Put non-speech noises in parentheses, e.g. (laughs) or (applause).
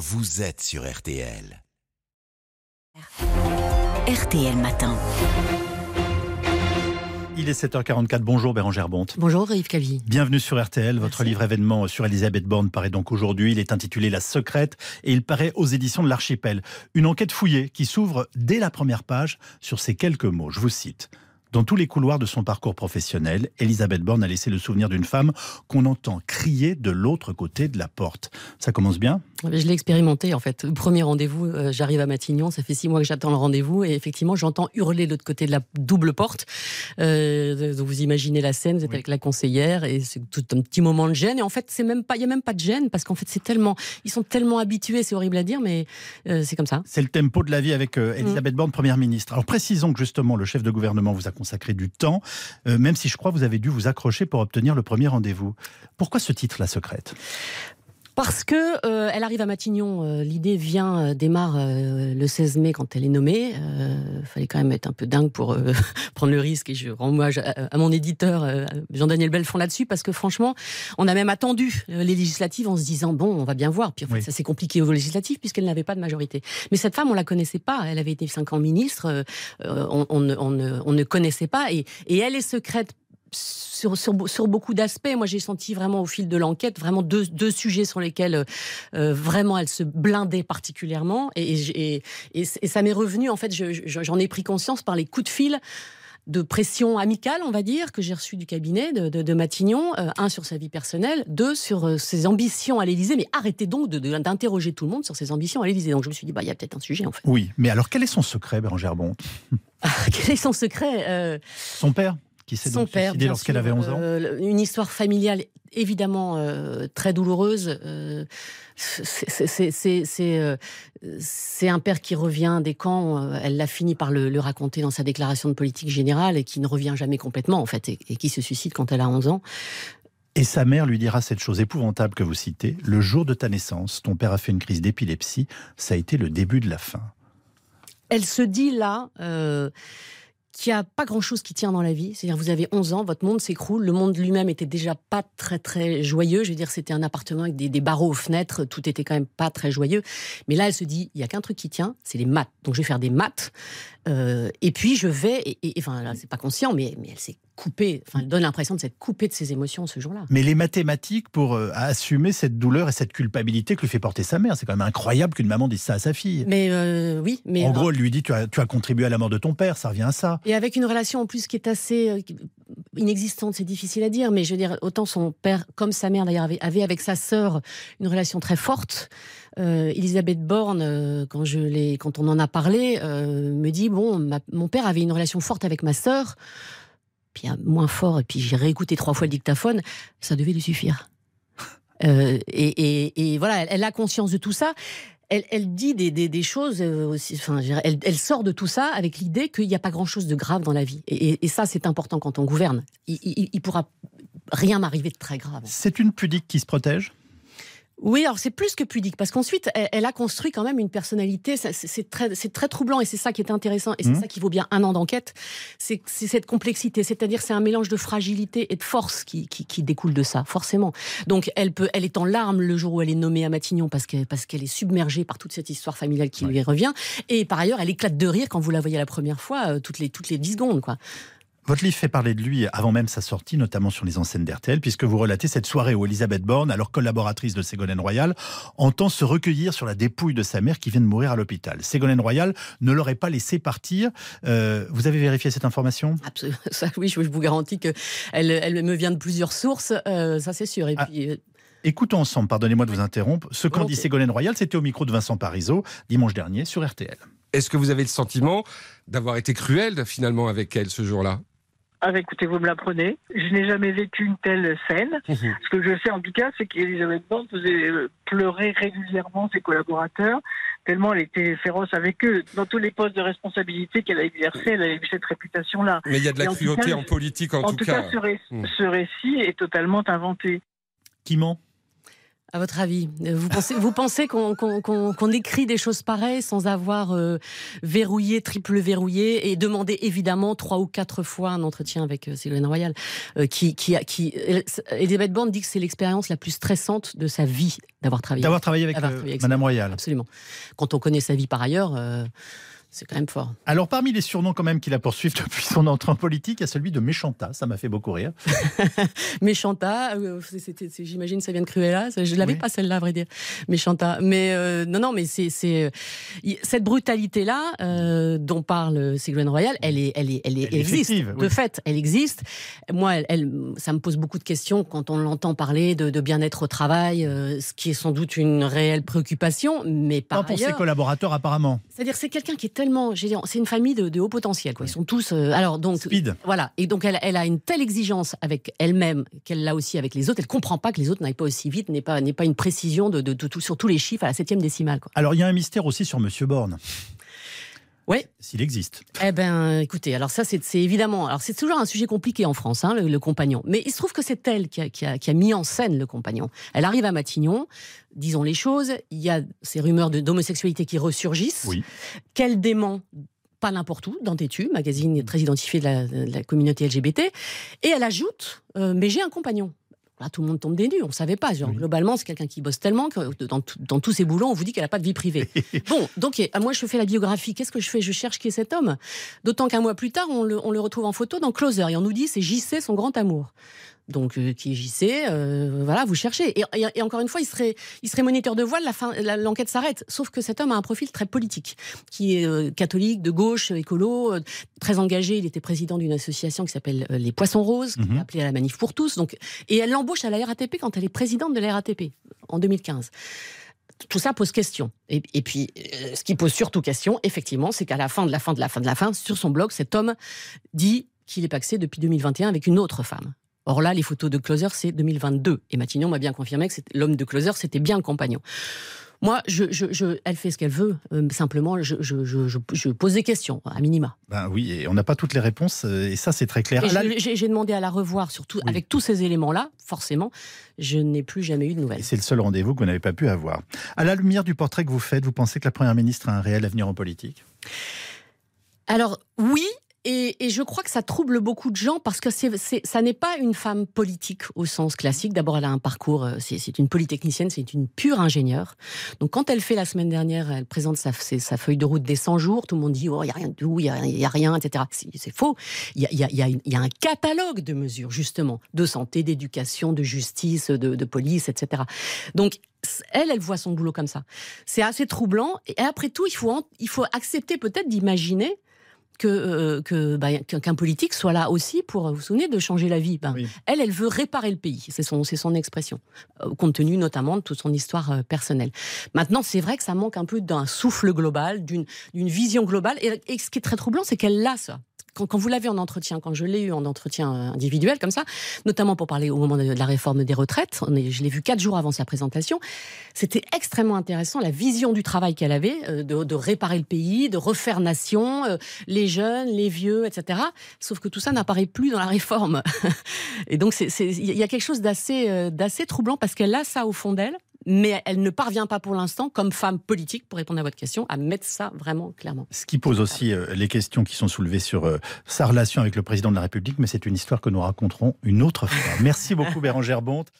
vous êtes sur RTL. RTL Matin. Il est 7h44. Bonjour Bérangère Bonte. Bonjour Yves Cavie. Bienvenue sur RTL. Votre livre événement sur Elisabeth Borne paraît donc aujourd'hui. Il est intitulé La secrète et il paraît aux éditions de l'Archipel. Une enquête fouillée qui s'ouvre dès la première page sur ces quelques mots. Je vous cite. Dans tous les couloirs de son parcours professionnel, Elisabeth Borne a laissé le souvenir d'une femme qu'on entend crier de l'autre côté de la porte. Ça commence bien? Je l'ai expérimenté en fait. Premier rendez-vous, euh, j'arrive à Matignon, ça fait six mois que j'attends le rendez-vous et effectivement j'entends hurler de l'autre côté de la double porte. Euh, vous imaginez la scène, vous êtes avec la conseillère et c'est tout un petit moment de gêne et en fait c'est même pas, il y a même pas de gêne parce qu'en fait c'est tellement, ils sont tellement habitués, c'est horrible à dire mais euh, c'est comme ça. C'est le tempo de la vie avec euh, Elisabeth Borne, première ministre. Alors précisons que justement le chef de gouvernement vous a consacré du temps, euh, même si je crois que vous avez dû vous accrocher pour obtenir le premier rendez-vous. Pourquoi ce titre, La Secrète? Parce que euh, elle arrive à Matignon, euh, l'idée vient, euh, démarre euh, le 16 mai quand elle est nommée. Il fallait quand même être un peu dingue pour euh, (laughs) prendre le risque et je rends hommage à, à mon éditeur euh, Jean-Daniel Belfond là-dessus parce que franchement, on a même attendu euh, les législatives en se disant bon, on va bien voir. Puis en fait, Oui. ça s'est compliqué aux législatives puisqu'elle n'avait pas de majorité. Mais cette femme, on la connaissait pas. Elle avait été cinq ans ministre. euh, euh, on, on ne- on ne, on ne connaissait pas et, et elle est secrète sur, sur, sur beaucoup d'aspects. Moi, j'ai senti vraiment au fil de l'enquête vraiment deux, deux sujets sur lesquels euh, vraiment elle se blindait particulièrement. Et, et, et, ça m'est revenu, en fait, je- je- j'en ai pris conscience par les coups de fil de pression amicale, on va dire, que j'ai reçu du cabinet de, de- de Matignon, euh, un sur sa vie personnelle, deux sur euh, ses ambitions à l'Élysée, mais arrêtez donc d'interroger tout le monde sur ses ambitions à l'Élysée. Donc je me suis dit, bah, il y a peut-être un sujet en fait. Oui, mais alors quel est son secret, Bérangère Bonte? (laughs) Quel est son secret Euh, Son père? Qui s'est Son donc père, suicidé lorsqu'elle avait 11 ans euh, une histoire familiale évidemment euh, très douloureuse. euh, c'est- un père qui revient des camps. Elle l'a fini par le, le raconter dans sa déclaration de politique générale et qui ne revient jamais complètement en fait et, et qui se suicide quand elle a 11 ans. Et sa mère lui dira cette chose épouvantable que vous citez. Le jour de ta naissance, ton père a fait une crise d'épilepsie. Ça a été le début de la fin. Elle se dit là. euh, qu'il n'y a pas grand-chose qui tient dans la vie. C'est-à-dire, vous avez 11 ans, votre monde s'écroule. Le monde lui-même était déjà pas très, très joyeux. Je veux dire, c'était un appartement avec des, barreaux aux fenêtres. Tout était quand même pas très joyeux. Mais là, elle se dit, il y a qu'un truc qui tient, c'est les maths. Donc, je vais faire des maths. euh, et puis, je vais... Et- enfin, là, c'est pas conscient, mais, mais elle s'est Enfin, elle donne l'impression de s'être coupée de ses émotions ce jour-là. Mais les mathématiques pour euh, assumer cette douleur et cette culpabilité que lui fait porter sa mère, c'est quand même incroyable qu'une maman dise ça à sa fille. Mais euh, oui, mais... en gros, elle lui dit tu as, tu as contribué à la mort de ton père, ça revient à ça. Et avec une relation en plus qui est assez euh, inexistante, c'est difficile à dire, mais je veux dire, autant son père comme sa mère d'ailleurs avait, avait avec sa sœur une relation très forte. Euh, Elisabeth Borne, euh, quand, je l'ai- quand on en a parlé, euh, me dit bon, ma- mon père avait une relation forte avec ma sœur, puis un moins fort, et puis j'ai réécouté trois fois le dictaphone, ça devait lui suffire. (laughs) Euh, et, et- et voilà, elle, elle a conscience de tout ça. Elle, elle dit des, des- des choses euh, aussi. Enfin, elle, elle sort de tout ça avec l'idée qu'il n'y a pas grand-chose de grave dans la vie. Et ça, c'est important quand on gouverne. Il, il, il pourra rien m'arriver de très grave. C'est une pudique qui se protège? Oui, alors c'est plus que pudique, parce qu'ensuite, elle, elle a construit quand même une personnalité. C'est très, très troublant, et c'est ça qui est intéressant, et c'est Mhm. ça qui vaut bien un an d'enquête. C'est cette complexité, c'est-à-dire c'est un mélange de fragilité et de force qui, qui, qui découle de ça, forcément. Donc elle peut, elle est en larmes le jour où elle est nommée à Matignon parce qu'elle parce qu'elle est submergée par toute cette histoire familiale qui lui revient, et par ailleurs, elle éclate de rire quand vous la voyez la première fois, euh, toutes les toutes les dix secondes, quoi. Votre livre fait parler de lui avant même sa sortie, notamment sur les enseignes d'RTL, puisque vous relatez cette soirée où Elisabeth Borne, alors collaboratrice de Ségolène Royal, entend se recueillir sur la dépouille de sa mère qui vient de mourir à l'hôpital. Ségolène Royal ne l'aurait pas laissé partir. Euh, vous avez vérifié cette information? Absolument. (laughs) Ça, oui, je, vous garantis que elle, me vient de plusieurs sources, euh, ça c'est sûr. Et Ah. puis, euh, Écoutons ensemble, pardonnez-moi de vous interrompre, ce qu'en dit. Ségolène Royal, c'était au micro de Vincent Parisot, dimanche dernier, sur RTL. Est-ce que vous avez le sentiment d'avoir été cruel finalement avec elle ce jour-là? Ah, bah, écoutez, vous me l'apprenez. Je n'ai jamais vécu une telle scène. Mhm. Ce que je sais en tout cas, c'est qu'Elisabeth Borne faisait euh, pleurer régulièrement ses collaborateurs, tellement elle était féroce avec eux. Dans tous les postes de responsabilité qu'elle a exercés, elle a eu cette réputation-là. Mais il y a de la en cruauté cas, en politique en, En tout cas, ce, ré- Hmm. ce récit est totalement inventé. Qui ment? À votre avis Vous pensez, vous pensez qu'on écrit des choses pareilles sans avoir euh, verrouillé, triple verrouillé et demandé évidemment trois ou quatre fois un entretien avec euh, Ségolène Royal euh, qui, qui, qui, Elisabeth Borne dit que c'est l'expérience la plus stressante de sa vie d'avoir travaillé. D'avoir travaillé avec, Madame Royal. Absolument. Quand on connaît sa vie par ailleurs. C'est quand même fort. Alors, parmi les surnoms quand même qu'il a poursuivi depuis son entrée en politique, il y a celui de Méchanta. Ça m'a fait beaucoup rire. (laughs) Méchanta, euh, j'imagine ça vient de Cruella. Je ne l'avais pas celle-là, à vrai dire. Méchanta. Mais euh, non, non, mais c'est euh, cette brutalité-là dont parle Ségolène Royal, elle est, elle est, elle, est, existe. De fait, elle existe. Moi, elle, ça me pose beaucoup de questions quand on l'entend parler de, bien-être au travail, ce qui est sans doute une réelle préoccupation, mais par pas pour ses collaborateurs apparemment. C'est-à-dire, c'est quelqu'un qui est tellement, c'est une famille de, haut potentiel. Quoi. Ils sont tous, euh, alors donc, Speed. voilà. Et donc elle, elle, a une telle exigence avec elle-même qu'elle l'a aussi avec les autres. Elle comprend pas que les autres n'aillent pas aussi vite, n'est pas, n'est pas une précision de, sur tous les chiffres à la septième décimale. Quoi. Alors il y a un mystère aussi sur Monsieur Borne. Oui. S'il existe. Eh ben, écoutez, alors ça, c'est évidemment. Alors, c'est toujours un sujet compliqué en France, hein, le, compagnon. Mais il se trouve que c'est elle qui a, qui, a, qui a, mis en scène le compagnon. Elle arrive à Matignon, disons les choses. Il y a ces rumeurs d'homosexualité qui ressurgissent. Oui. Qu'elle dément pas n'importe où, dans Tétu, magazine très identifié de la, communauté LGBT. Et elle ajoute euh, Mais j'ai un compagnon tout le monde tombe des nues, on ne savait pas. Genre, Globalement, c'est quelqu'un qui bosse tellement que dans, dans tous ses boulots, on vous dit qu'elle n'a pas de vie privée. (laughs) bon, donc moi, je fais la biographie. Qu'est-ce que je fais? Je cherche qui est cet homme. D'autant qu'un mois plus tard, on le, on le, retrouve en photo dans Closer et on nous dit c'est JC, son grand amour donc euh, qui est JC, euh, voilà, vous cherchez. Et, encore une fois, il serait, il serait moniteur de voile, l'enquête s'arrête. Sauf que cet homme a un profil très politique, qui est euh, catholique, de gauche, écolo, très engagé. Il était président d'une association qui s'appelle les Poissons Roses, qui est mhm. appelée à la Manif pour tous. Donc, et elle l'embauche à la RATP quand elle est présidente de la RATP en 2015 tout ça pose question. Et, et puis, ce qui pose surtout question, effectivement, c'est qu'à la fin de la fin de la fin de la fin, sur son blog, cet homme dit qu'il est paxé depuis 2021 avec une autre femme. Or là, les photos de Closer, c'est 2022. Et Matignon m'a bien confirmé que l'homme de Closer, c'était bien le compagnon. Moi, je, elle fait ce qu'elle veut. Euh, simplement, je, pose des questions, à minima. Ben oui, et on n'a pas toutes les réponses, euh, et ça, c'est très clair. J'ai demandé à la revoir, surtout avec tous ces éléments-là, forcément, je n'ai plus jamais eu de nouvelles. c'est le seul rendez-vous que vous n'avez pas pu avoir. À la lumière du portrait que vous faites, vous pensez que la Première ministre a un réel avenir en politique? Alors oui, et, je crois que ça trouble beaucoup de gens parce que c'est, ça n'est pas une femme politique au sens classique. D'abord, elle a un parcours, euh, c'est, une polytechnicienne, c'est une pure ingénieure. Donc, quand elle fait la semaine dernière, elle présente sa, sa feuille de route des 100 jours, tout le monde dit, oh, il n'y a rien de tout, il n'y a, y rien, etc. C'est, faux. Il y a, y, a, y a, un catalogue de mesures, justement, de santé, d'éducation, de justice, de, de police, etc. Donc, elle, elle voit son boulot comme ça. C'est assez troublant. Et après tout, il faut, il faut accepter peut-être d'imaginer que, euh, bah, qu'un politique soit là aussi pour, vous vous souvenez, de changer la vie. Ben, Elle, elle veut réparer le pays. C'est son, c'est son expression, euh, compte tenu notamment de toute son histoire euh, personnelle. Maintenant, c'est vrai que ça manque un peu d'un souffle global, d'une, d'une vision globale. Et, et, ce qui est très troublant, c'est qu'elle l'a ça quand, vous l'avez en entretien, quand je l'ai eu en entretien euh, individuel comme ça, notamment pour parler au moment de la réforme des retraites, je l'ai vu quatre jours avant sa présentation, c'était extrêmement intéressant la vision du travail qu'elle avait, euh, de, réparer le pays, de refaire nation, euh, les jeunes, les vieux, etc. Sauf que tout ça n'apparaît plus dans la réforme. (laughs) Et donc il y a quelque chose d'assez d'assez troublant parce qu'elle a ça au fond d'elle mais elle ne parvient pas pour l'instant, comme femme politique, pour répondre à votre question, à mettre ça vraiment clairement. Ce qui pose aussi euh, les questions qui sont soulevées sur euh, sa relation avec le président de la République, mais c'est une histoire que nous raconterons une autre fois. Merci beaucoup (laughs) Bérangère Bonte.